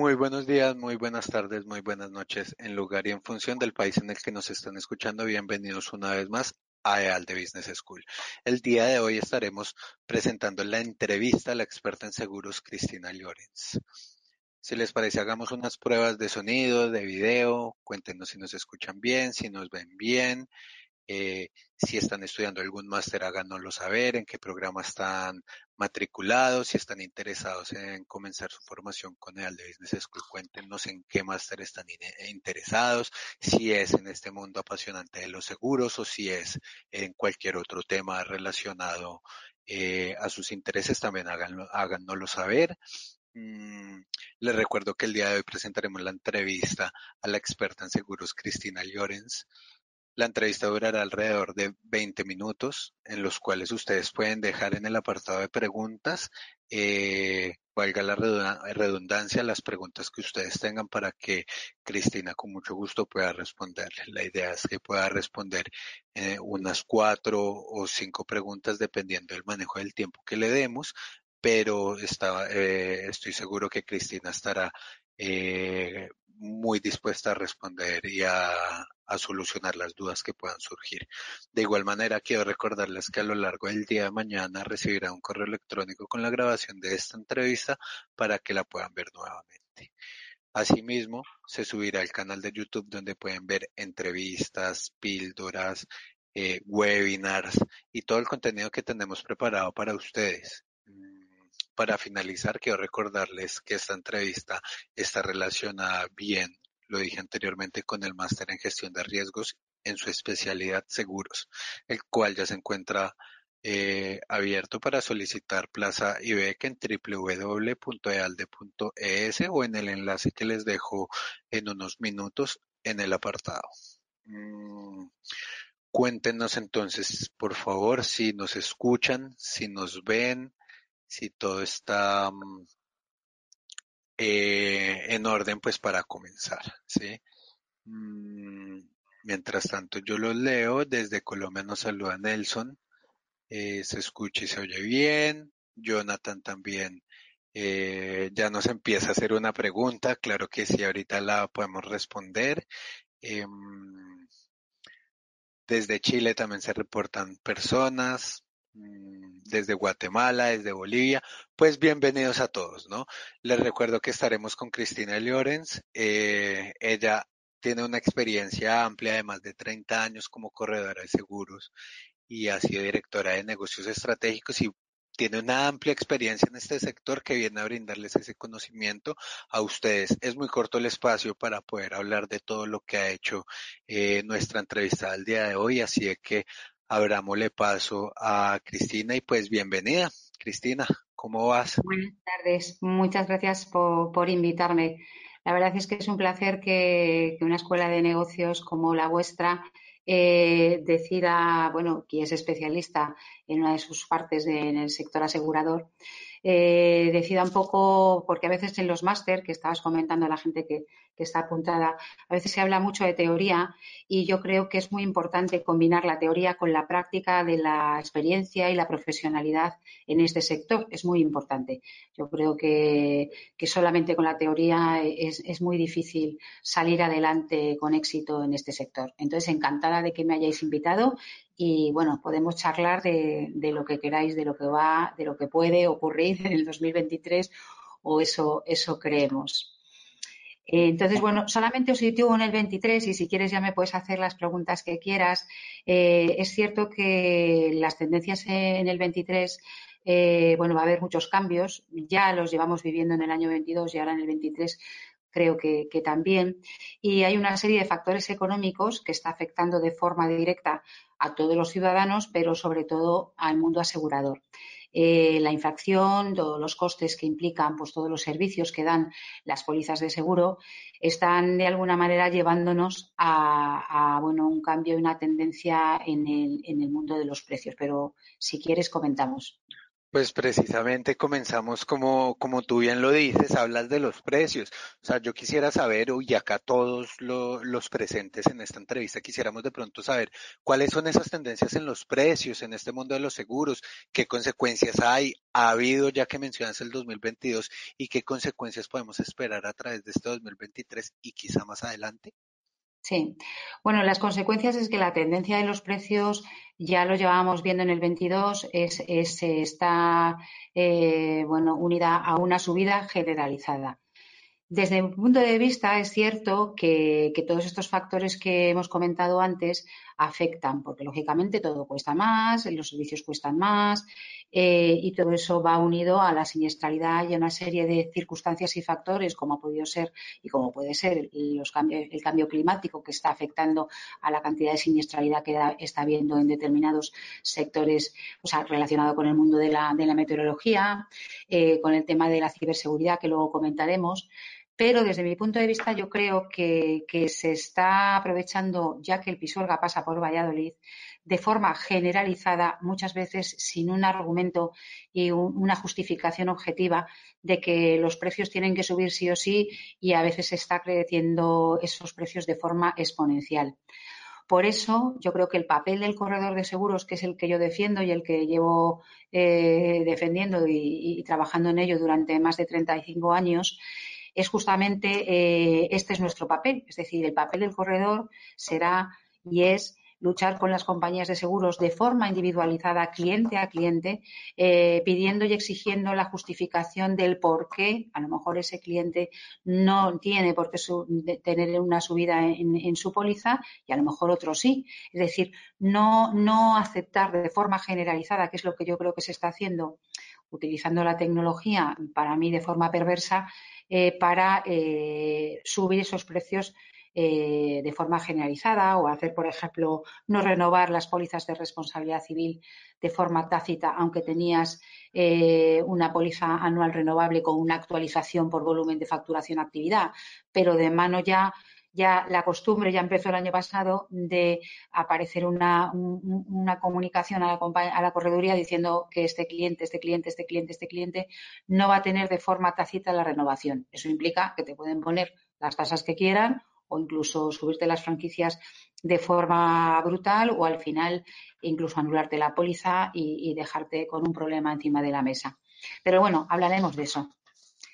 Muy buenos días, muy buenas tardes, muy buenas noches. En lugar y en función del país en el que nos están escuchando, bienvenidos una vez más a EAL de Business School. El día de hoy estaremos presentando la entrevista a la experta en seguros Cristina Llorens. Si les parece, hagamos unas pruebas de sonido, de video, cuéntenos si nos escuchan bien, si nos ven bien, eh, si están estudiando algún máster, háganoslo saber, en qué programa están matriculados, si están interesados en comenzar su formación con el de Business School, cuéntenos en qué máster están interesados, si es en este mundo apasionante de los seguros o si es en cualquier otro tema relacionado eh, a sus intereses, también háganlo, háganoslo saber. Mm, les recuerdo que el día de hoy presentaremos la entrevista a la experta en seguros Cristina Llorens. La entrevista durará alrededor de 20 minutos, en los cuales ustedes pueden dejar en el apartado de preguntas, eh, valga la redundancia, las preguntas que ustedes tengan para que Cristina con mucho gusto pueda responderles. La idea es que pueda responder eh, unas cuatro o cinco preguntas dependiendo del manejo del tiempo que le demos, pero eh, estoy seguro que Cristina estará muy dispuesta a responder y a, solucionar las dudas que puedan surgir. De igual manera, quiero recordarles que a lo largo del día de mañana recibirá un correo electrónico con la grabación de esta entrevista para que la puedan ver nuevamente. Asimismo, se subirá al canal de YouTube donde pueden ver entrevistas, píldoras, eh, webinars y todo el contenido que tenemos preparado para ustedes. Para finalizar, quiero recordarles que esta entrevista está relacionada bien, lo dije anteriormente, con el máster en gestión de riesgos en su especialidad seguros, el cual ya se encuentra eh, abierto para solicitar plaza y en www.ealde.es o en el enlace que les dejo en unos minutos en el apartado. Mm, cuéntenos entonces, por favor, si nos escuchan, si nos ven, si todo está mm, eh, en orden, pues para comenzar, ¿sí? Mm, mientras tanto, yo los leo. Desde Colombia nos saluda Nelson. Eh, se escucha y se oye bien. Jonathan también eh, ya nos empieza a hacer una pregunta. Claro que sí, ahorita la podemos responder. Em, desde Chile también se reportan personas. Mm, desde Guatemala, desde Bolivia, pues bienvenidos a todos, ¿no? Les recuerdo que estaremos con Cristina Llorens. Eh, ella tiene una experiencia amplia de más de 30 años como corredora de seguros y ha sido directora de negocios estratégicos y tiene una amplia experiencia en este sector que viene a brindarles ese conocimiento a ustedes. Es muy corto el espacio para poder hablar de todo lo que ha hecho eh, nuestra entrevista del día de hoy, así que abramosle paso a Cristina y pues bienvenida. Cristina, ¿cómo vas? Buenas tardes, muchas gracias por, invitarme. La verdad es que es un placer que, una escuela de negocios como la vuestra eh, decida, bueno, quien es especialista en una de sus partes en el sector asegurador, eh, decida un poco, porque a veces en los máster, que estabas comentando a la gente que, que está apuntada, a veces se habla mucho de teoría y yo creo que es muy importante combinar la teoría con la práctica de la experiencia y la profesionalidad en este sector. Es muy importante. Yo creo que, que solamente con la teoría es, es, muy difícil salir adelante con éxito en este sector. Entonces, encantada de que me hayáis invitado y bueno, podemos charlar de, lo que queráis, de lo que va, de lo que puede ocurrir en el 2023 o eso, eso creemos. Entonces, bueno, solamente os sitúo en el 23 y si quieres ya me puedes hacer las preguntas que quieras. Eh, es cierto que las tendencias en el 23, eh, bueno, va a haber muchos cambios. Ya los llevamos viviendo en el año 22 y ahora en el 23 creo que, también. Y hay una serie de factores económicos que está afectando de forma directa a todos los ciudadanos, pero sobre todo al mundo asegurador. eh, la infracción, todos los costes que implican, pues todos los servicios que dan las pólizas de seguro, están de alguna manera llevándonos a, bueno, un cambio y una tendencia en el, en el mundo de los precios. Pero si quieres, comentamos. Pues precisamente comenzamos como, como tú bien lo dices, hablas de los precios. O sea, yo quisiera saber, y acá todos los presentes en esta entrevista quisiéramos de pronto saber cuáles son esas tendencias en los precios, en este mundo de los seguros, qué consecuencias hay, ha habido ya que mencionas el 2022 y qué consecuencias podemos esperar a través de este 2023 y quizá más adelante. Sí, bueno, las consecuencias es que la tendencia de los precios ya lo llevábamos viendo en el 22, es, está eh, bueno, unida a una subida generalizada. Desde mi punto de vista, es cierto que, todos estos factores que hemos comentado antes afectan, porque lógicamente todo cuesta más, los servicios cuestan más eh, y todo eso va unido a la siniestralidad y a una serie de circunstancias y factores, como ha podido ser y como puede ser los el cambio climático que está afectando a la cantidad de siniestralidad que está habiendo en determinados sectores, o sea, relacionado con el mundo de la, meteorología, eh, con el tema de la ciberseguridad, que luego comentaremos. Pero desde mi punto de vista yo creo que, se está aprovechando, ya que el Pisuerga pasa por Valladolid, de forma generalizada, muchas veces sin un argumento y una justificación objetiva de que los precios tienen que subir sí o sí y a veces se está creciendo esos precios de forma exponencial. Por eso, yo creo que el papel del corredor de seguros, que es el que yo defiendo y el que llevo eh, defendiendo y, trabajando en ello durante más de 35 años, es justamente eh, este es nuestro papel. Es decir, el papel del corredor será y es luchar con las compañías de seguros de forma individualizada, cliente a cliente, eh, pidiendo y exigiendo la justificación del por qué a lo mejor ese cliente no tiene por qué tener una subida en, su póliza y a lo mejor otro sí. Es decir, no, no aceptar de forma generalizada, que es lo que yo creo que se está haciendo utilizando la tecnología para mí de forma perversa, eh, para eh, subir esos precios eh, de forma generalizada o hacer, por ejemplo, no renovar las pólizas de responsabilidad civil de forma tácita, aunque tenías una póliza anual renovable con una actualización por volumen de facturación actividad, pero de mano ya ya la costumbre ya empezó el año pasado de aparecer una, comunicación a la, a la, correduría diciendo que este cliente, este cliente, este cliente, este cliente no va a tener de forma tácita la renovación. Eso implica que te pueden poner las tasas que quieran o incluso subirte las franquicias de forma brutal o al final incluso anularte la póliza y dejarte con un problema encima de la mesa. Pero bueno, hablaremos de eso.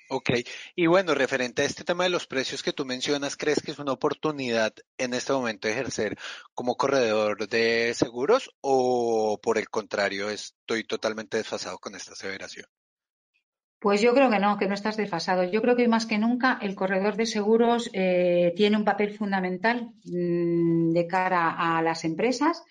Ok, y bueno, referente a este tema de los precios que tú mencionas, ¿crees que es una oportunidad en este momento ejercer como corredor de seguros o por el contrario estoy totalmente desfasado con esta aseveración? Pues yo creo que no, que no estás desfasado. Yo creo que más que nunca el corredor de seguros eh, tiene un papel fundamental mm, de cara a las empresas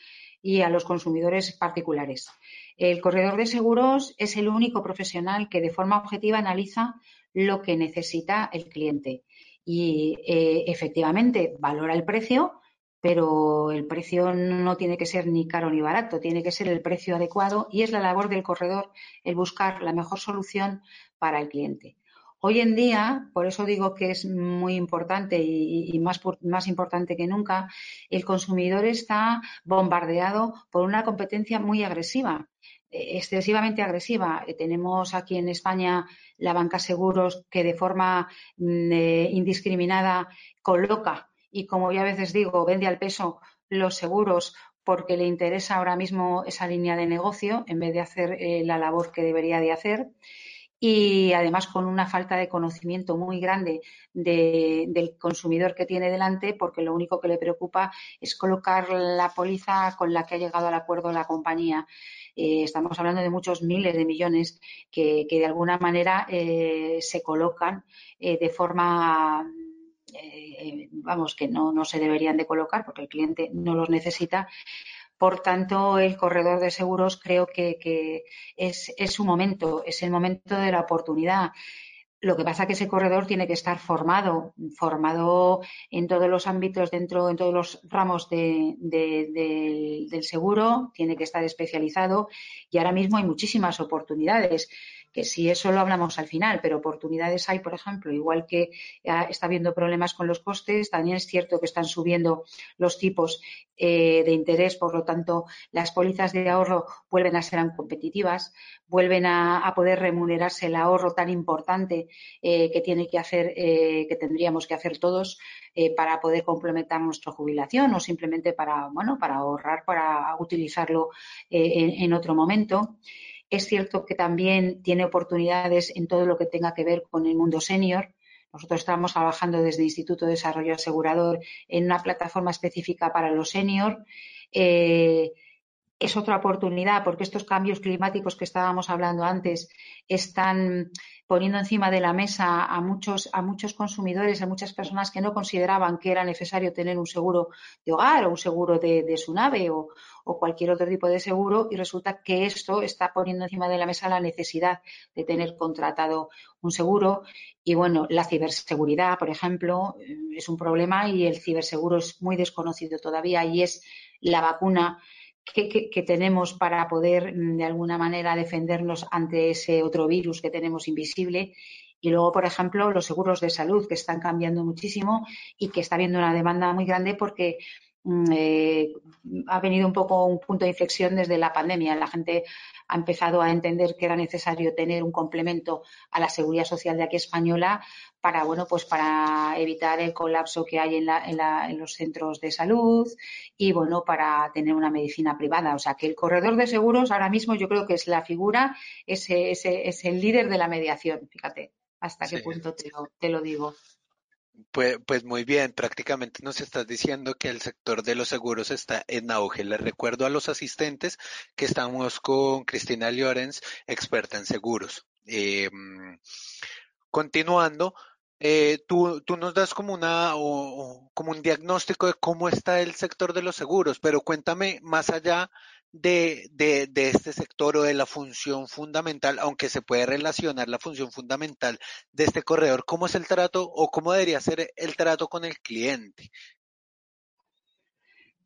y a los consumidores particulares. El corredor de seguros es el único profesional que de forma objetiva analiza lo que necesita el cliente. Y eh, efectivamente valora el precio, pero el precio no tiene que ser ni caro ni barato, tiene que ser el precio adecuado y es la labor del corredor el buscar la mejor solución para el cliente. Hoy en día, por eso digo que es muy importante y, más, más, importante que nunca, el consumidor está bombardeado por una competencia muy agresiva excesivamente agresiva. Eh, tenemos aquí en España la banca seguros que de forma mm, eh, indiscriminada coloca y, como yo a veces digo, vende al peso los seguros porque le interesa ahora mismo esa línea de negocio en vez de hacer eh, la labor que debería de hacer y además con una falta de conocimiento muy grande del consumidor que tiene delante, porque lo único que le preocupa es colocar la póliza con la que ha llegado al acuerdo la compañía. Eh, estamos hablando de muchos miles de millones que, de alguna manera eh, se colocan de forma vamos, que no, no se deberían de colocar porque el cliente no los necesita por tanto, el corredor de seguros creo que, es, su momento, es el momento de la oportunidad. Lo que pasa es que ese corredor tiene que estar formado, formado en todos los ámbitos, dentro, en todos los ramos del seguro, tiene que estar especializado y ahora mismo hay muchísimas oportunidades que si eso lo hablamos al final, pero oportunidades hay, por ejemplo, igual que está habiendo problemas con los costes, también es cierto que están subiendo los tipos eh, de interés, por lo tanto, las pólizas de ahorro vuelven a ser competitivas, vuelven a, poder remunerarse el ahorro tan importante eh, que tiene que hacer, eh, que tendríamos que hacer todos para poder complementar nuestra jubilación o simplemente para, bueno, para ahorrar, para utilizarlo en otro momento. Es cierto que también tiene oportunidades en todo lo que tenga que ver con el mundo senior. Nosotros estamos trabajando desde el Instituto de Desarrollo Asegurador en una plataforma específica para los senior. Eh, es otra oportunidad porque estos cambios climáticos que estábamos hablando antes están poniendo encima de la mesa a muchos, a muchos consumidores, a muchas personas que no consideraban que era necesario tener un seguro de hogar o un seguro de, su nave o, cualquier otro tipo de seguro y resulta que esto está poniendo encima de la mesa la necesidad de tener contratado un seguro. Y bueno, la ciberseguridad, por ejemplo, es un problema y el ciberseguro es muy desconocido todavía y es la vacuna que, tenemos para poder, mm, de alguna manera, defendernos ante ese otro virus que tenemos invisible. Y luego, por ejemplo, los seguros de salud, que están cambiando muchísimo y que está habiendo una demanda muy grande porque eh, ha venido un poco un punto de inflexión desde la pandemia. La gente ha empezado a entender que era necesario tener un complemento a la seguridad social de aquí española para, bueno, pues para evitar el colapso que hay en, los centros de salud y, bueno, para tener una medicina privada. O sea, que el corredor de seguros ahora mismo yo creo que es la figura, es, es, el líder de la mediación. Fíjate hasta qué punto te lo digo. Pues, pues muy bien, prácticamente nos estás diciendo que el sector de los seguros está en auge. Les recuerdo a los asistentes que estamos con Cristina Llorens, experta en seguros. Eh, continuando, eh, tú, tú, nos das como una como un diagnóstico de cómo está el sector de los seguros, pero cuéntame más allá de, de, este sector o de la función fundamental, aunque se puede relacionar la función fundamental de este corredor, ¿cómo es el trato o cómo debería ser el trato con el cliente?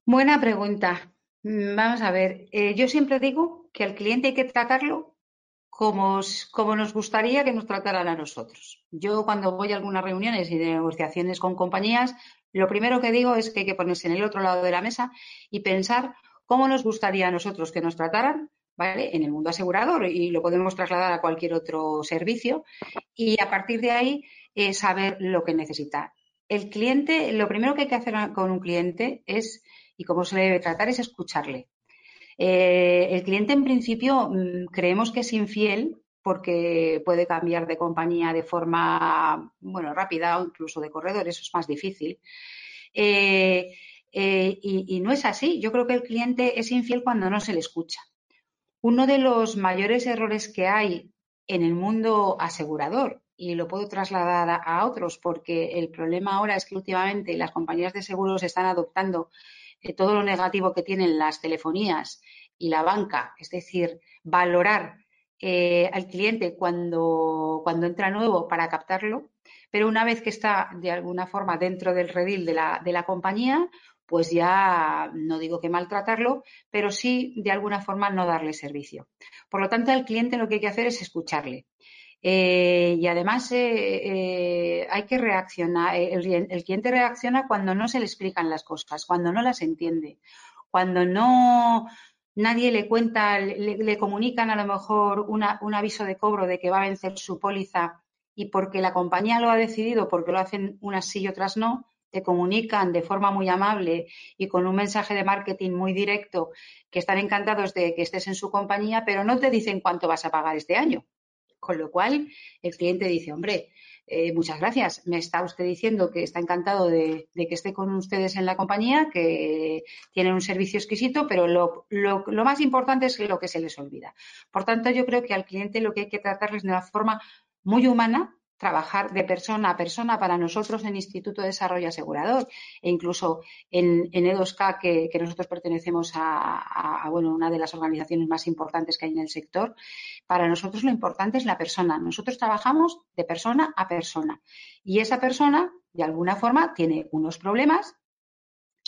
Buena pregunta. Mm, vamos a ver, eh, yo siempre digo que al cliente hay que tratarlo como, como, nos gustaría que nos trataran a nosotros. Yo cuando voy a algunas reuniones y negociaciones con compañías, lo primero que digo es que hay que ponerse en el otro lado de la mesa y pensar cómo nos gustaría a nosotros que nos trataran, ¿vale? En el mundo asegurador y lo podemos trasladar a cualquier otro servicio y a partir de ahí eh, saber lo que necesita. El cliente, lo primero que hay que hacer con un cliente es, y cómo se le debe tratar, es escucharle. Eh, el cliente, en principio, mm, creemos que es infiel porque puede cambiar de compañía de forma, bueno, rápida o incluso de corredor, eso es más difícil. Eh, eh, y, no es así. Yo creo que el cliente es infiel cuando no se le escucha. Uno de los mayores errores que hay en el mundo asegurador, y lo puedo trasladar a, otros, porque el problema ahora es que últimamente las compañías de seguros están adoptando eh, todo lo negativo que tienen las telefonías y la banca, es decir, valorar eh, al cliente cuando, cuando entra nuevo para captarlo, pero una vez que está de alguna forma dentro del redil de la, de la compañía, pues ya no digo que maltratarlo, pero sí de alguna forma no darle servicio. Por lo tanto, al cliente lo que hay que hacer es escucharle. Eh, y además eh, eh, hay que reaccionar, el, cliente reacciona cuando no se le explican las cosas, cuando no las entiende, cuando no nadie le cuenta, le, comunican a lo mejor un aviso de cobro de que va a vencer su póliza y porque la compañía lo ha decidido, porque lo hacen unas sí y otras no, te comunican de forma muy amable y con un mensaje de marketing muy directo que están encantados de que estés en su compañía, pero no te dicen cuánto vas a pagar este año. Con lo cual, el cliente dice, hombre, eh, muchas gracias. Me está usted diciendo que está encantado de, que esté con ustedes en la compañía, que tienen un servicio exquisito, pero lo, lo, más importante es lo que se les olvida. Por tanto, yo creo que al cliente lo que hay que tratarles de una forma muy humana, trabajar de persona a persona para nosotros en Instituto de Desarrollo Asegurador e incluso en, en E2K, que, nosotros pertenecemos a, bueno, una de las organizaciones más importantes que hay en el sector. Para nosotros lo importante es la persona. Nosotros trabajamos de persona a persona y esa persona, de alguna forma, tiene unos problemas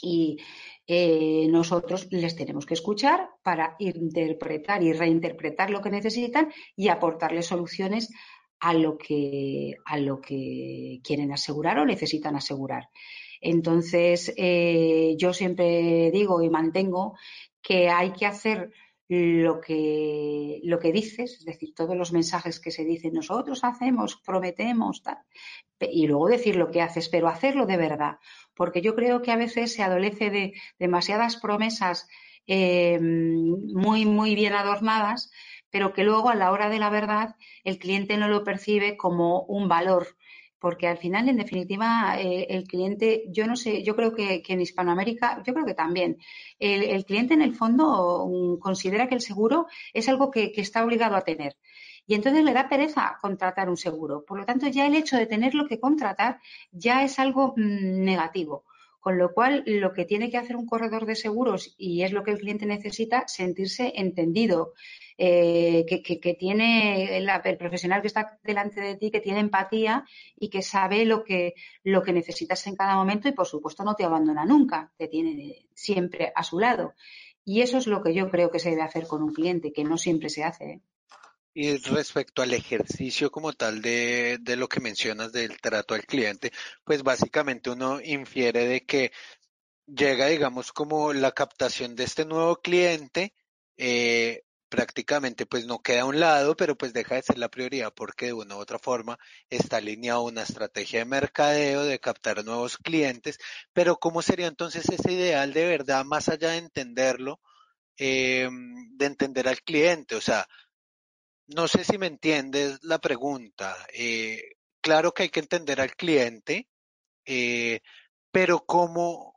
y eh, nosotros les tenemos que escuchar para interpretar y reinterpretar lo que necesitan y aportarles soluciones a lo que, a lo que quieren asegurar o necesitan asegurar. Entonces, eh, yo siempre digo y mantengo que hay que hacer lo que, lo que dices, es decir, todos los mensajes que se dicen, nosotros hacemos, prometemos, tal, y luego decir lo que haces, pero hacerlo de verdad, porque yo creo que a veces se adolece de demasiadas promesas eh, muy, muy bien adornadas, pero que luego a la hora de la verdad el cliente no lo percibe como un valor porque al final, en definitiva, eh, el cliente, yo no sé, yo creo que, en Hispanoamérica, yo creo que también, el, cliente en el fondo mm, considera que el seguro es algo que, está obligado a tener. Y entonces le da pereza contratar un seguro. Por lo tanto, ya el hecho de tenerlo que contratar ya es algo mm, negativo. Con lo cual, lo que tiene que hacer un corredor de seguros, y es lo que el cliente necesita, sentirse entendido, eh, que, tiene el, profesional que está delante de ti, que tiene empatía y que sabe lo que, lo que necesitas en cada momento y, por supuesto, no te abandona nunca, te tiene siempre a su lado. Y eso es lo que yo creo que se debe hacer con un cliente, que no siempre se hace. ¿eh? Y respecto al ejercicio como tal de, de, lo que mencionas del trato al cliente, pues básicamente uno infiere de que llega, digamos, como la captación de este nuevo cliente, eh, prácticamente pues no queda a un lado, pero pues deja de ser la prioridad porque de una u otra forma está alineado una estrategia de mercadeo, de captar nuevos clientes, pero ¿cómo sería entonces ese ideal de verdad más allá de entenderlo, eh, de entender al cliente? O sea, no sé si me entiendes la pregunta. Eh, claro que hay que entender al cliente, eh, pero ¿cómo,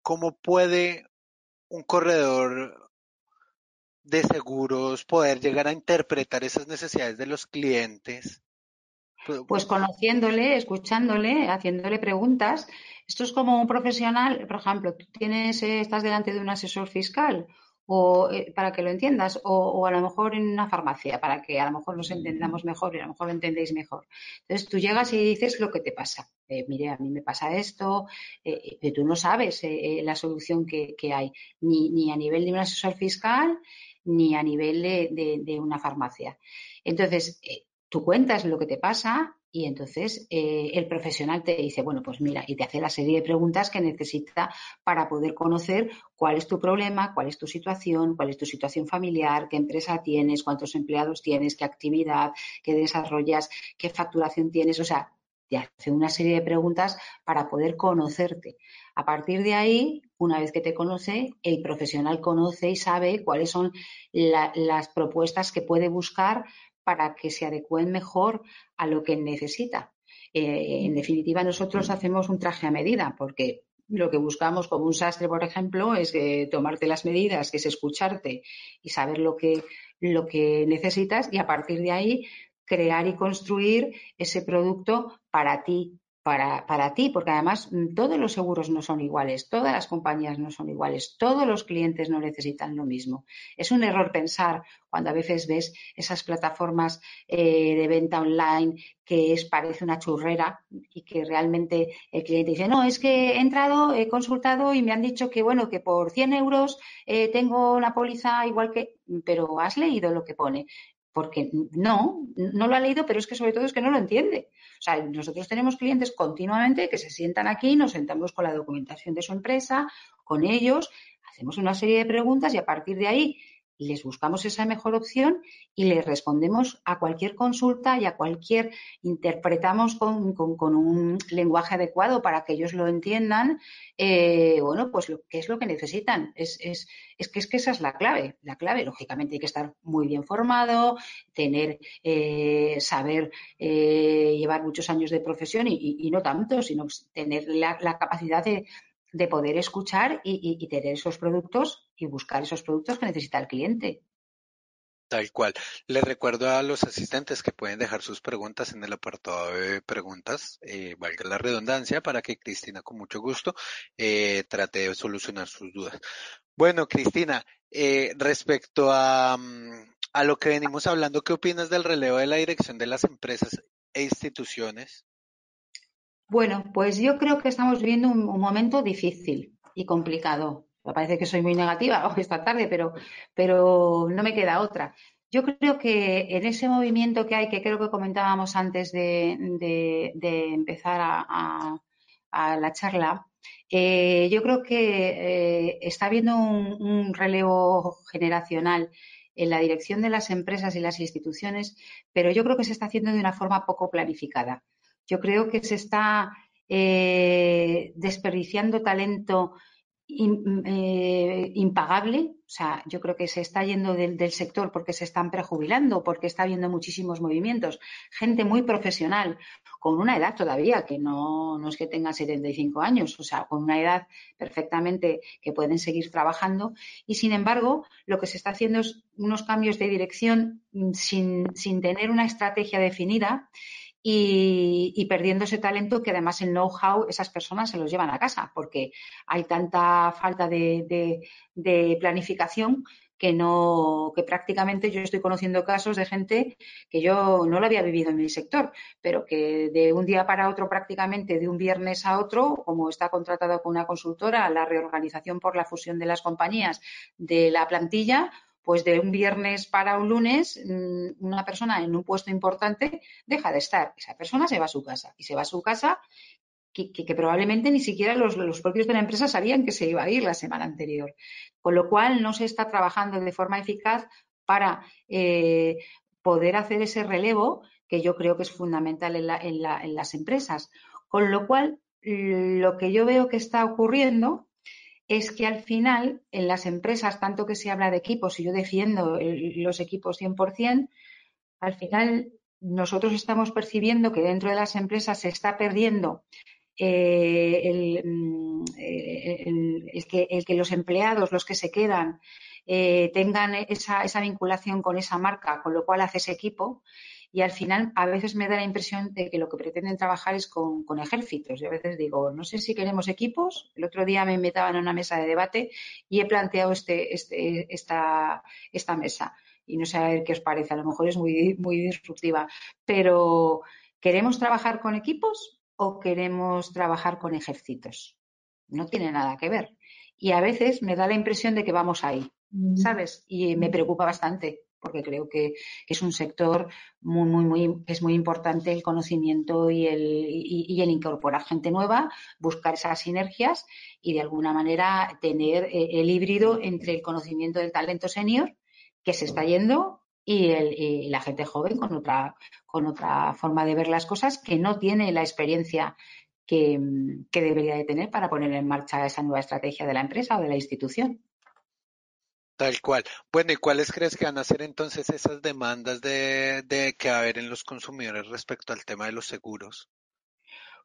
¿cómo puede un corredor de seguros, poder llegar a interpretar esas necesidades de los clientes? Pues conociéndole, escuchándole, haciéndole preguntas. Esto es como un profesional, por ejemplo, tú tienes, eh, estás delante de un asesor fiscal o eh, para que lo entiendas, o, a lo mejor en una farmacia, para que a lo mejor nos entendamos mejor y a lo mejor lo entendéis mejor. Entonces tú llegas y dices lo que te pasa. Eh, mire, a mí me pasa esto, eh, tú no sabes la solución que, hay, ni, ni, a nivel de un asesor fiscal, ni a nivel de, una farmacia. Entonces, eh, tú cuentas lo que te pasa y entonces eh, el profesional te dice, bueno, pues mira, y te hace la serie de preguntas que necesita para poder conocer cuál es tu problema, cuál es tu situación, cuál es tu situación familiar, qué empresa tienes, cuántos empleados tienes, qué actividad, qué desarrollas, qué facturación tienes. O sea, te hace una serie de preguntas para poder conocerte. A partir de ahí, una vez que te conoce, el profesional conoce y sabe cuáles son las propuestas que puede buscar para que se adecúen mejor a lo que necesita. Eh, en definitiva, nosotros hacemos un traje a medida porque lo que buscamos como un sastre, por ejemplo, es tomarte las medidas, que es escucharte y saber lo que, lo que necesitas y a partir de ahí crear y construir ese producto para ti, para, para, ti, porque además mm, todos los seguros no son iguales, todas las compañías no son iguales, todos los clientes no necesitan lo mismo. Es un error pensar cuando a veces ves esas plataformas eh, de venta online que es, parece una churrera y que realmente el cliente dice, no, es que he entrado, he consultado y me han dicho que, bueno, que por 100 euros eh, tengo una póliza igual que, pero has leído lo que pone porque no, no lo ha leído, pero es que sobre todo es que no lo entiende. O sea, nosotros tenemos clientes continuamente que se sientan aquí, nos sentamos con la documentación de su empresa, con ellos, hacemos una serie de preguntas y a partir de ahí les buscamos esa mejor opción y les respondemos a cualquier consulta y a cualquier, interpretamos con, un lenguaje adecuado para que ellos lo entiendan, eh, bueno, pues lo, qué es lo que necesitan. Es, es, es, que, es que esa es la clave. La clave, lógicamente, hay que estar muy bien formado, tener, eh, saber eh, llevar muchos años de profesión y, no tanto, sino tener la capacidad de de poder escuchar y, tener esos productos y buscar esos productos que necesita el cliente. Tal cual. Les recuerdo a los asistentes que pueden dejar sus preguntas en el apartado de preguntas, eh, valga la redundancia, para que Cristina con mucho gusto eh, trate de solucionar sus dudas. Bueno, Cristina, eh, respecto a, mm, a lo que venimos hablando, ¿qué opinas del relevo de la dirección de las empresas e instituciones? Bueno, pues yo creo que estamos viviendo un, momento difícil y complicado. Me parece que soy muy negativa esta tarde, pero, pero no me queda otra. Yo creo que en ese movimiento que hay, que creo que comentábamos antes de, empezar a, la charla, eh, yo creo que eh, está habiendo un, relevo generacional en la dirección de las empresas y las instituciones, pero yo creo que se está haciendo de una forma poco planificada. Yo creo que se está eh, desperdiciando talento eh, impagable. O sea, yo creo que se está yendo del, sector porque se están prejubilando, porque está habiendo muchísimos movimientos. Gente muy profesional, con una edad todavía, que no, no es que tengan 75 años, o sea, con una edad perfectamente que pueden seguir trabajando. Y sin embargo, lo que se está haciendo es unos cambios de dirección sin, sin tener una estrategia definida y, perdiendo ese talento que además el know-how esas personas se los llevan a casa porque hay tanta falta de, planificación que no que prácticamente yo estoy conociendo casos de gente que yo no lo había vivido en mi sector, pero que de un día para otro prácticamente de un viernes a otro, como está contratado con una consultora, la reorganización por la fusión de las compañías de la plantilla, pues de un viernes para un lunes, mm, una persona en un puesto importante deja de estar. Esa persona se va a su casa y se va a su casa que, probablemente ni siquiera los, propios de la empresa sabían que se iba a ir la semana anterior. Con lo cual no se está trabajando de forma eficaz para eh, poder hacer ese relevo que yo creo que es fundamental en las empresas. Con lo cual, lo que yo veo que está ocurriendo es que al final en las empresas, tanto que se habla de equipos, y yo defiendo los equipos 100%, al final nosotros estamos percibiendo que dentro de las empresas se está perdiendo eh, mm, el, que, los empleados, los que se quedan, eh, tengan esa, esa, vinculación con esa marca, con lo cual hace ese equipo y al final a veces me da la impresión de que lo que pretenden trabajar es con, ejércitos. Yo a veces digo, no sé si queremos equipos. El otro día me invitaban a una mesa de debate y he planteado este, este, esta, esta mesa. Y no sé a ver qué os parece, a lo mejor es muy, muy disruptiva. Pero, ¿queremos trabajar con equipos o queremos trabajar con ejércitos? No tiene nada que ver. Y a veces me da la impresión de que vamos ahí, mm. ¿sabes? Y me preocupa bastante porque creo que, es un sector muy, muy, muy, es muy importante el conocimiento y el, y, el incorporar gente nueva, buscar esas sinergias y de alguna manera tener eh, el híbrido entre el conocimiento del talento senior que se está yendo y, el, la gente joven con otra, con otra forma de ver las cosas que no tiene la experiencia que, que debería de tener para poner en marcha esa nueva estrategia de la empresa o de la institución. Tal cual. Bueno, ¿y cuáles crees que van a ser entonces esas demandas de, que va a haber en los consumidores respecto al tema de los seguros?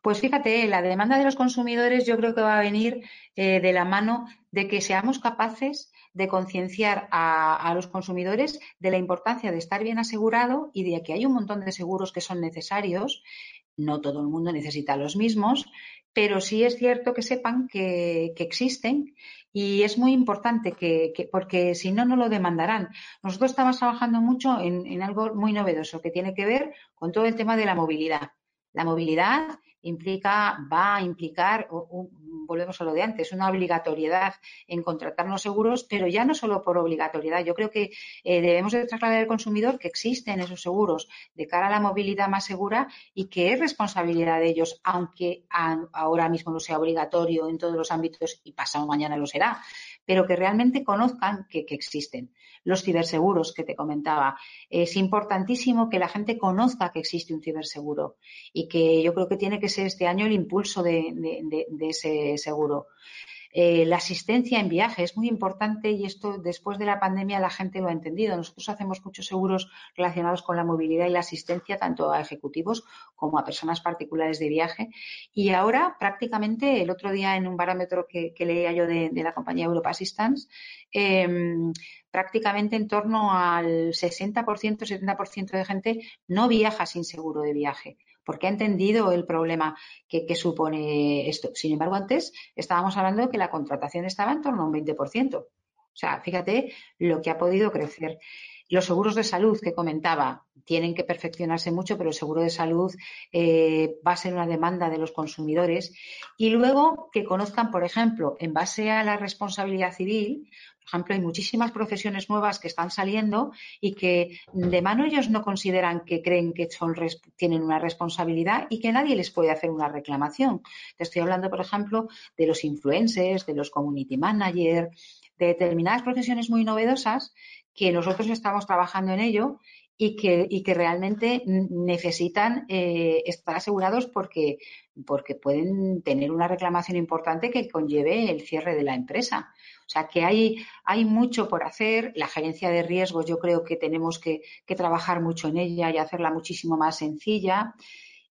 Pues fíjate, la demanda de los consumidores yo creo que va a venir eh, de la mano de que seamos capaces de concienciar a, a, los consumidores de la importancia de estar bien asegurado y de que hay un montón de seguros que son necesarios. No todo el mundo necesita los mismos, pero sí es cierto que sepan que, existen y es muy importante que, porque si no, no lo demandarán. Nosotros estamos trabajando mucho en, en, algo muy novedoso que tiene que ver con todo el tema de la movilidad. La movilidad implica, va a implicar, volvemos a lo de antes, una obligatoriedad en contratarnos seguros, pero ya no solo por obligatoriedad. Yo creo que eh, debemos de trasladar al consumidor que existen esos seguros de cara a la movilidad más segura y que es responsabilidad de ellos, aunque ahora mismo no sea obligatorio en todos los ámbitos y pasado mañana lo será pero que realmente conozcan que, existen. Los ciberseguros que te comentaba. Es importantísimo que la gente conozca que existe un ciberseguro y que yo creo que tiene que ser este año el impulso de, ese seguro. Eh, la asistencia en viaje es muy importante y esto después de la pandemia la gente lo ha entendido. Nosotros hacemos muchos seguros relacionados con la movilidad y la asistencia tanto a ejecutivos como a personas particulares de viaje. Y ahora prácticamente el otro día en un barómetro que, leía yo de, la compañía Europa Assistance, em, prácticamente en torno al 60%, 70% de gente no viaja sin seguro de viaje porque ha entendido el problema que, supone esto. Sin embargo, antes estábamos hablando de que la contratación estaba en torno a un 20%. O sea, fíjate lo que ha podido crecer. Los seguros de salud que comentaba tienen que perfeccionarse mucho, pero el seguro de salud eh, va a ser una demanda de los consumidores. Y luego que conozcan, por ejemplo, en base a la responsabilidad civil, por ejemplo, hay muchísimas profesiones nuevas que están saliendo y que de mano ellos no consideran que creen que son, tienen una responsabilidad y que nadie les puede hacer una reclamación. Te estoy hablando, por ejemplo, de los influencers, de los community managers, de determinadas profesiones muy novedosas que nosotros estamos trabajando en ello y que, y que realmente necesitan eh, estar asegurados porque, porque pueden tener una reclamación importante que conlleve el cierre de la empresa. O sea que hay, hay mucho por hacer. La gerencia de riesgos yo creo que tenemos que, trabajar mucho en ella y hacerla muchísimo más sencilla.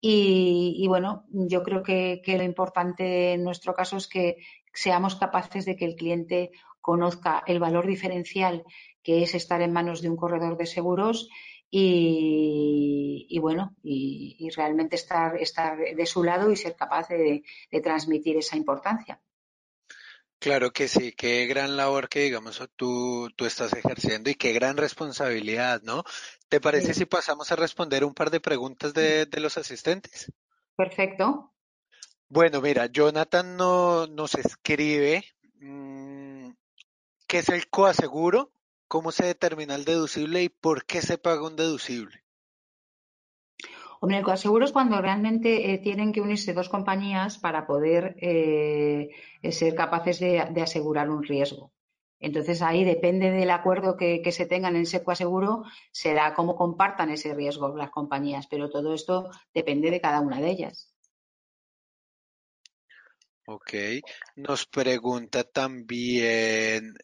Y, bueno, yo creo que, que, lo importante en nuestro caso es que seamos capaces de que el cliente conozca el valor diferencial que es estar en manos de un corredor de seguros y, bueno, y, realmente estar, estar de su lado y ser capaz de, transmitir esa importancia. Claro que sí, qué gran labor que digamos tú, tú estás ejerciendo y qué gran responsabilidad, ¿no? ¿Te parece si pasamos a responder un par de preguntas de, los asistentes? Perfecto. Bueno, mira, Jonathan no, nos escribe mmm, qué es el coaseguro ¿Cómo se determina el deducible y por qué se paga un deducible? Hombre, el coaseguro es cuando realmente eh, tienen que unirse dos compañías para poder eh, ser capaces de, asegurar un riesgo. Entonces ahí depende del acuerdo que, se tengan en ese coaseguro, será cómo compartan ese riesgo las compañías, pero todo esto depende de cada una de ellas. Ok, nos pregunta también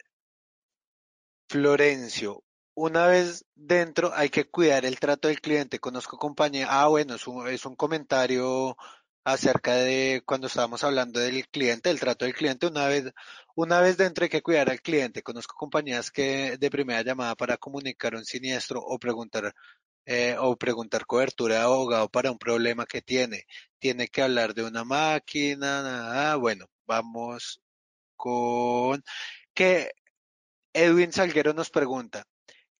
Florencio, una vez dentro hay que cuidar el trato del cliente. Conozco compañía, ah bueno, es un, es un comentario acerca de cuando estábamos hablando del cliente, el trato del cliente, una vez, una vez dentro hay que cuidar al cliente. Conozco compañías que de primera llamada para comunicar un siniestro o preguntar eh, o preguntar cobertura de abogado para un problema que tiene. Tiene que hablar de una máquina, ah, bueno, vamos con que Edwin Salguero nos pregunta,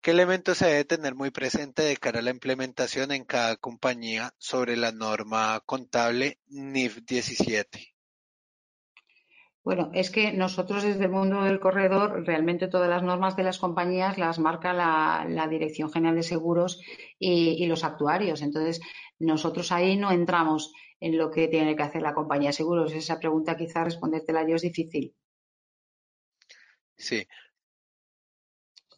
¿qué elementos se debe tener muy presente de cara a la implementación en cada compañía sobre la norma contable NIF 17? Bueno, es que nosotros desde el mundo del corredor, realmente todas las normas de las compañías las marca la, Dirección General de Seguros y, los actuarios. Entonces, nosotros ahí no entramos en lo que tiene que hacer la compañía de seguros. Esa pregunta quizá respondértela yo es difícil. Sí,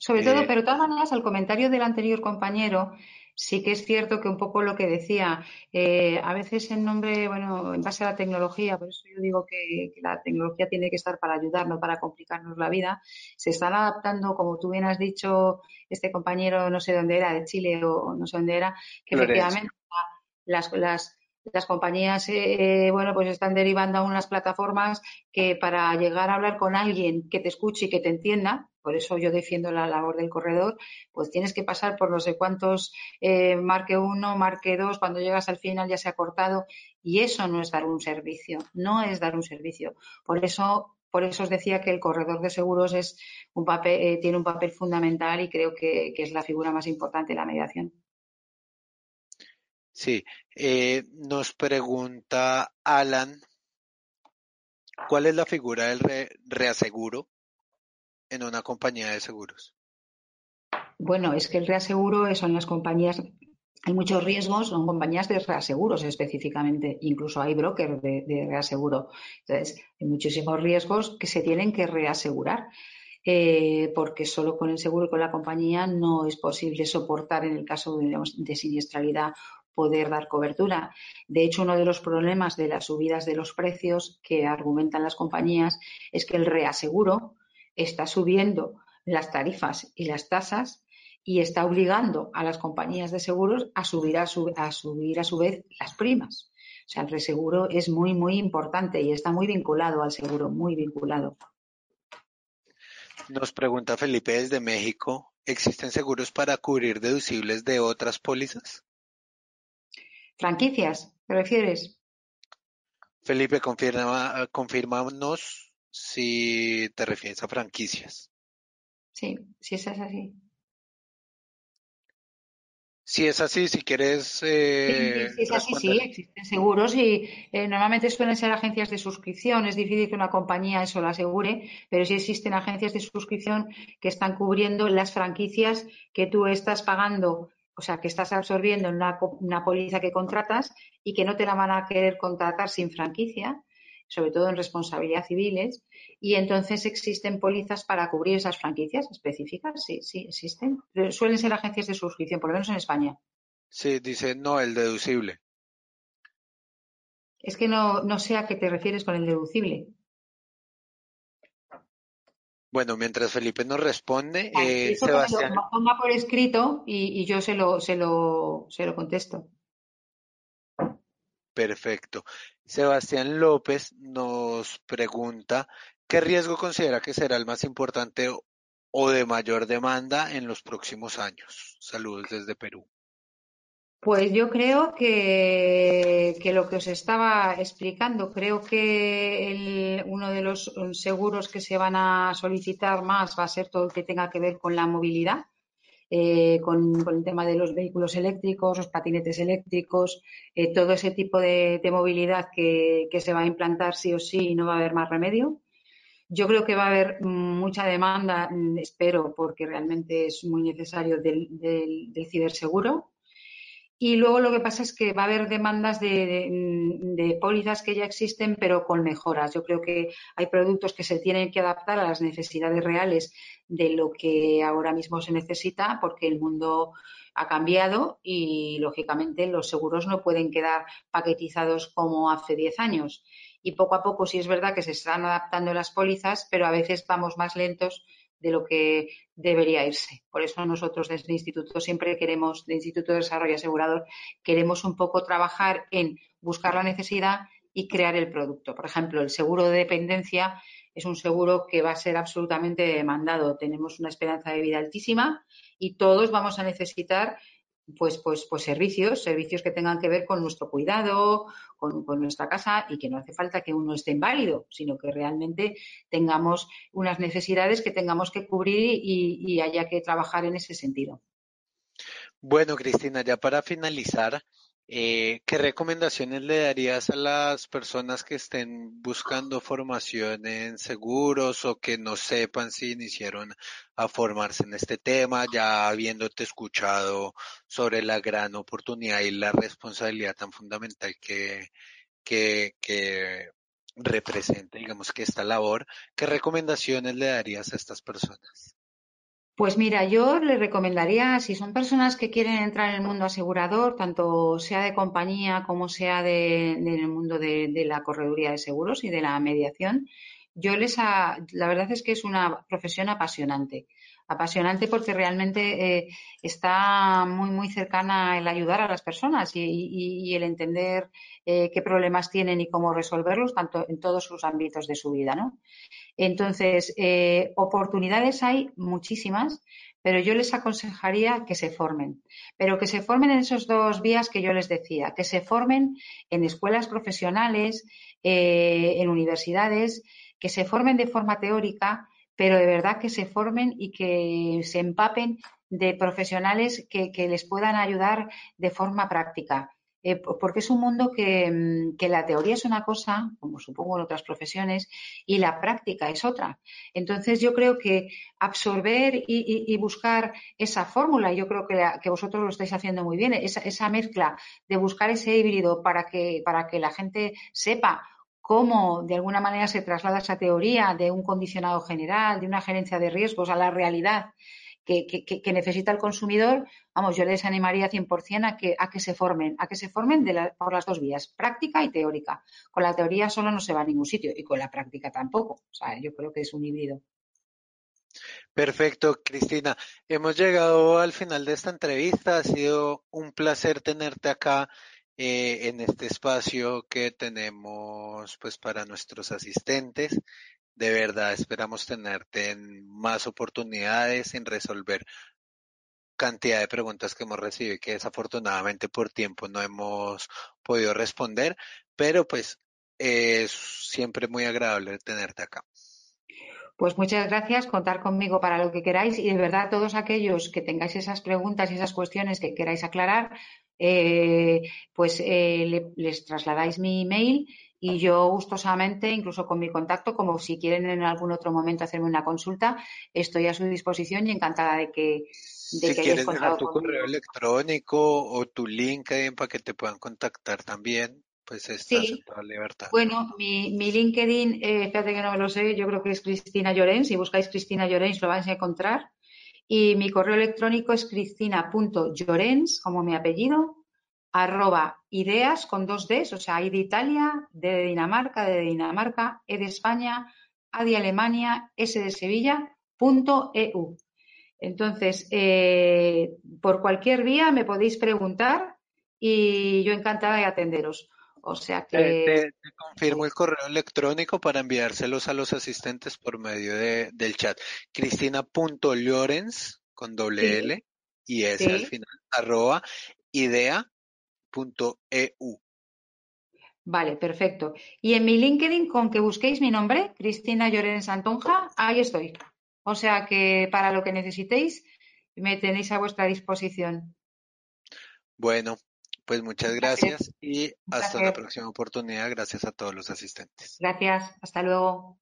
sobre todo, pero de todas maneras, el comentario del anterior compañero, sí que es cierto que un poco lo que decía, eh, a veces en nombre, bueno, en base a la tecnología, por eso yo digo que, la tecnología tiene que estar para ayudar, no para complicarnos la vida, se están adaptando, como tú bien has dicho, este compañero, no sé dónde era, de Chile o no sé dónde era, que efectivamente las, las las compañías, eh, bueno, pues están derivando a unas plataformas que para llegar a hablar con alguien que te escuche y que te entienda, por eso yo defiendo la labor del corredor, pues tienes que pasar por no sé cuántos, eh, marque uno, marque dos, cuando llegas al final ya se ha cortado y eso no es dar un servicio, no es dar un servicio. Por eso por eso os decía que el corredor de seguros es un papel, eh, tiene un papel fundamental y creo que es la figura más importante de la mediación. Sí, eh, nos pregunta Alan, ¿cuál es la figura del reaseguro en una compañía de seguros? Bueno, es que el reaseguro son las compañías, hay muchos riesgos, son compañías de reaseguros específicamente, incluso hay brokers de, reaseguro. Entonces, hay muchísimos riesgos que se tienen que reasegurar. Eh, porque solo con el seguro y con la compañía no es posible soportar en el caso de siniestralidad poder dar cobertura. De hecho, uno de los problemas de las subidas de los precios que argumentan las compañías es que el reaseguro está subiendo las tarifas y las tasas y está obligando a las compañías de seguros a subir a su, a subir a su vez las primas. O sea, el reseguro es muy, muy importante y está muy vinculado al seguro, muy vinculado. Nos pregunta Felipe desde México, ¿existen seguros para cubrir deducibles de otras pólizas? ¿Franquicias? ¿Te refieres? Felipe, confirma, confirmanos si te refieres a franquicias. Sí, si es así. Si es así, si quieres. Eh, sí, es así, sí, existen seguros y eh, normalmente suelen ser agencias de suscripción. Es difícil que una compañía eso lo asegure, pero sí existen agencias de suscripción que están cubriendo las franquicias que tú estás pagando, o sea, que estás absorbiendo en una, una póliza que contratas y que no te la van a querer contratar sin franquicia sobre todo en responsabilidad civiles, y entonces existen pólizas para cubrir esas franquicias específicas, sí, sí, existen. suelen ser agencias de suscripción, por lo menos en España. Sí, dice no, el deducible. Es que no, no sé a qué te refieres con el deducible. Bueno, mientras Felipe nos responde, eh, Sebastián. Lo ponga por escrito y, y, yo se lo, se lo, se lo contesto. Perfecto. Sebastián López nos pregunta, ¿qué riesgo considera que será el más importante o de mayor demanda en los próximos años? Saludos desde Perú. Pues yo creo que, lo que os estaba explicando, creo que el, uno de los seguros que se van a solicitar más va a ser todo el que tenga que ver con la movilidad, eh, con, el tema de los vehículos eléctricos, los patinetes eléctricos, eh, todo ese tipo de, movilidad que, se va a implantar sí o sí y no va a haber más remedio. Yo creo que va a haber mucha demanda, mm, espero, porque realmente es muy necesario del ciberseguro. Y luego lo que pasa es que va a haber demandas de, pólizas que ya existen, pero con mejoras. Yo creo que hay productos que se tienen que adaptar a las necesidades reales de lo que ahora mismo se necesita, porque el mundo ha cambiado y, lógicamente, los seguros no pueden quedar paquetizados como hace 10 años. Y poco a poco sí es verdad que se están adaptando las pólizas, pero a veces vamos más lentos de lo que debería irse. Por eso nosotros desde el Instituto siempre queremos, del Instituto de Desarrollo Asegurador, queremos un poco trabajar en buscar la necesidad y crear el producto. Por ejemplo, el seguro de dependencia es un seguro que va a ser absolutamente demandado. Tenemos una esperanza de vida altísima y todos vamos a necesitar pues, pues, pues servicios, servicios que tengan que ver con nuestro cuidado, con, nuestra casa y que no hace falta que uno esté inválido, sino que realmente tengamos unas necesidades que tengamos que cubrir y haya que trabajar en ese sentido. Bueno, Cristina, ya para finalizar, eh, ¿Qué recomendaciones le darías a las personas que estén buscando formación en seguros o que no sepan si iniciaron a formarse en este tema, ya habiéndote escuchado sobre la gran oportunidad y la responsabilidad tan fundamental que, que, que representa, digamos, que esta labor? ¿Qué recomendaciones le darías a estas personas? Pues mira, yo le recomendaría, si son personas que quieren entrar en el mundo asegurador, tanto sea de compañía como sea de, en el mundo de, la correduría de seguros y de la mediación, yo les, la verdad es que es una profesión apasionante apasionante porque realmente eh, está muy, muy cercana el ayudar a las personas y, el entender eh, qué problemas tienen y cómo resolverlos, tanto en todos sus ámbitos de su vida, ¿no? Entonces, eh, oportunidades hay muchísimas, pero yo les aconsejaría que se formen, pero que se formen en esos dos vías que yo les decía, que se formen en escuelas profesionales, en universidades, que se formen de forma teórica, pero de verdad que se formen y que se empapen de profesionales que, les puedan ayudar de forma práctica. Eh, porque es un mundo mm, que, la teoría es una cosa, como supongo en otras profesiones, y la práctica es otra. Entonces yo creo que absorber y, buscar esa fórmula, yo creo que, que, vosotros lo estáis haciendo muy bien, esa, esa mezcla de buscar ese híbrido para que, para que la gente sepa cómo de alguna manera se traslada esa teoría de un condicionado general, de una gerencia de riesgos a la realidad que, necesita el consumidor, vamos, yo les animaría 100% a que, a que se formen, a que se formen por las dos vías, práctica y teórica. Con la teoría solo no se va a ningún sitio y con la práctica tampoco. O sea, yo creo que es un híbrido. Perfecto, Cristina. Hemos llegado al final de esta entrevista. Ha sido un placer tenerte acá eh, en este espacio que tenemos pues para nuestros asistentes. De verdad, esperamos tenerte en más oportunidades, en resolver cantidad de preguntas que hemos recibido y que desafortunadamente por tiempo no hemos podido responder, pero pues es siempre muy agradable tenerte acá. Pues muchas gracias, contar conmigo para lo que queráis y de verdad todos aquellos que tengáis esas preguntas y esas cuestiones que queráis aclarar, eh, pues eh, les trasladáis mi email y yo gustosamente, incluso con mi contacto, como si quieren en algún otro momento hacerme una consulta, estoy a su disposición y encantada de que de si quieres dejar tu correo electrónico o tu LinkedIn para que te puedan contactar también, pues estás en toda libertad. Bueno, mi, mi LinkedIn, eh, fíjate que no me lo sé, yo creo que es Cristina Llorens. Si buscáis Cristina Llorens lo vais a encontrar. Y mi correo electrónico es cristina.llorens, como mi apellido, arroba ideas con dos Ds, o sea, I de Italia, D de Dinamarca, D de Dinamarca, E de España, A de Alemania, S de Sevilla, punto EU. Entonces, eh, por cualquier vía me podéis preguntar y yo encantada de atenderos. O sea que. Te, confirmo el correo electrónico para enviárselos a los asistentes por medio de, del chat. Cristina.llorens con doble L y S al final, arroba idea .eu. Vale, perfecto. Y en mi LinkedIn, con que busquéis mi nombre, Cristina Llorens Santonja, ahí estoy. O sea que para lo que necesitéis, me tenéis a vuestra disposición. Bueno, pues muchas gracias, y hasta la próxima oportunidad. Gracias a todos los asistentes. Gracias, hasta luego.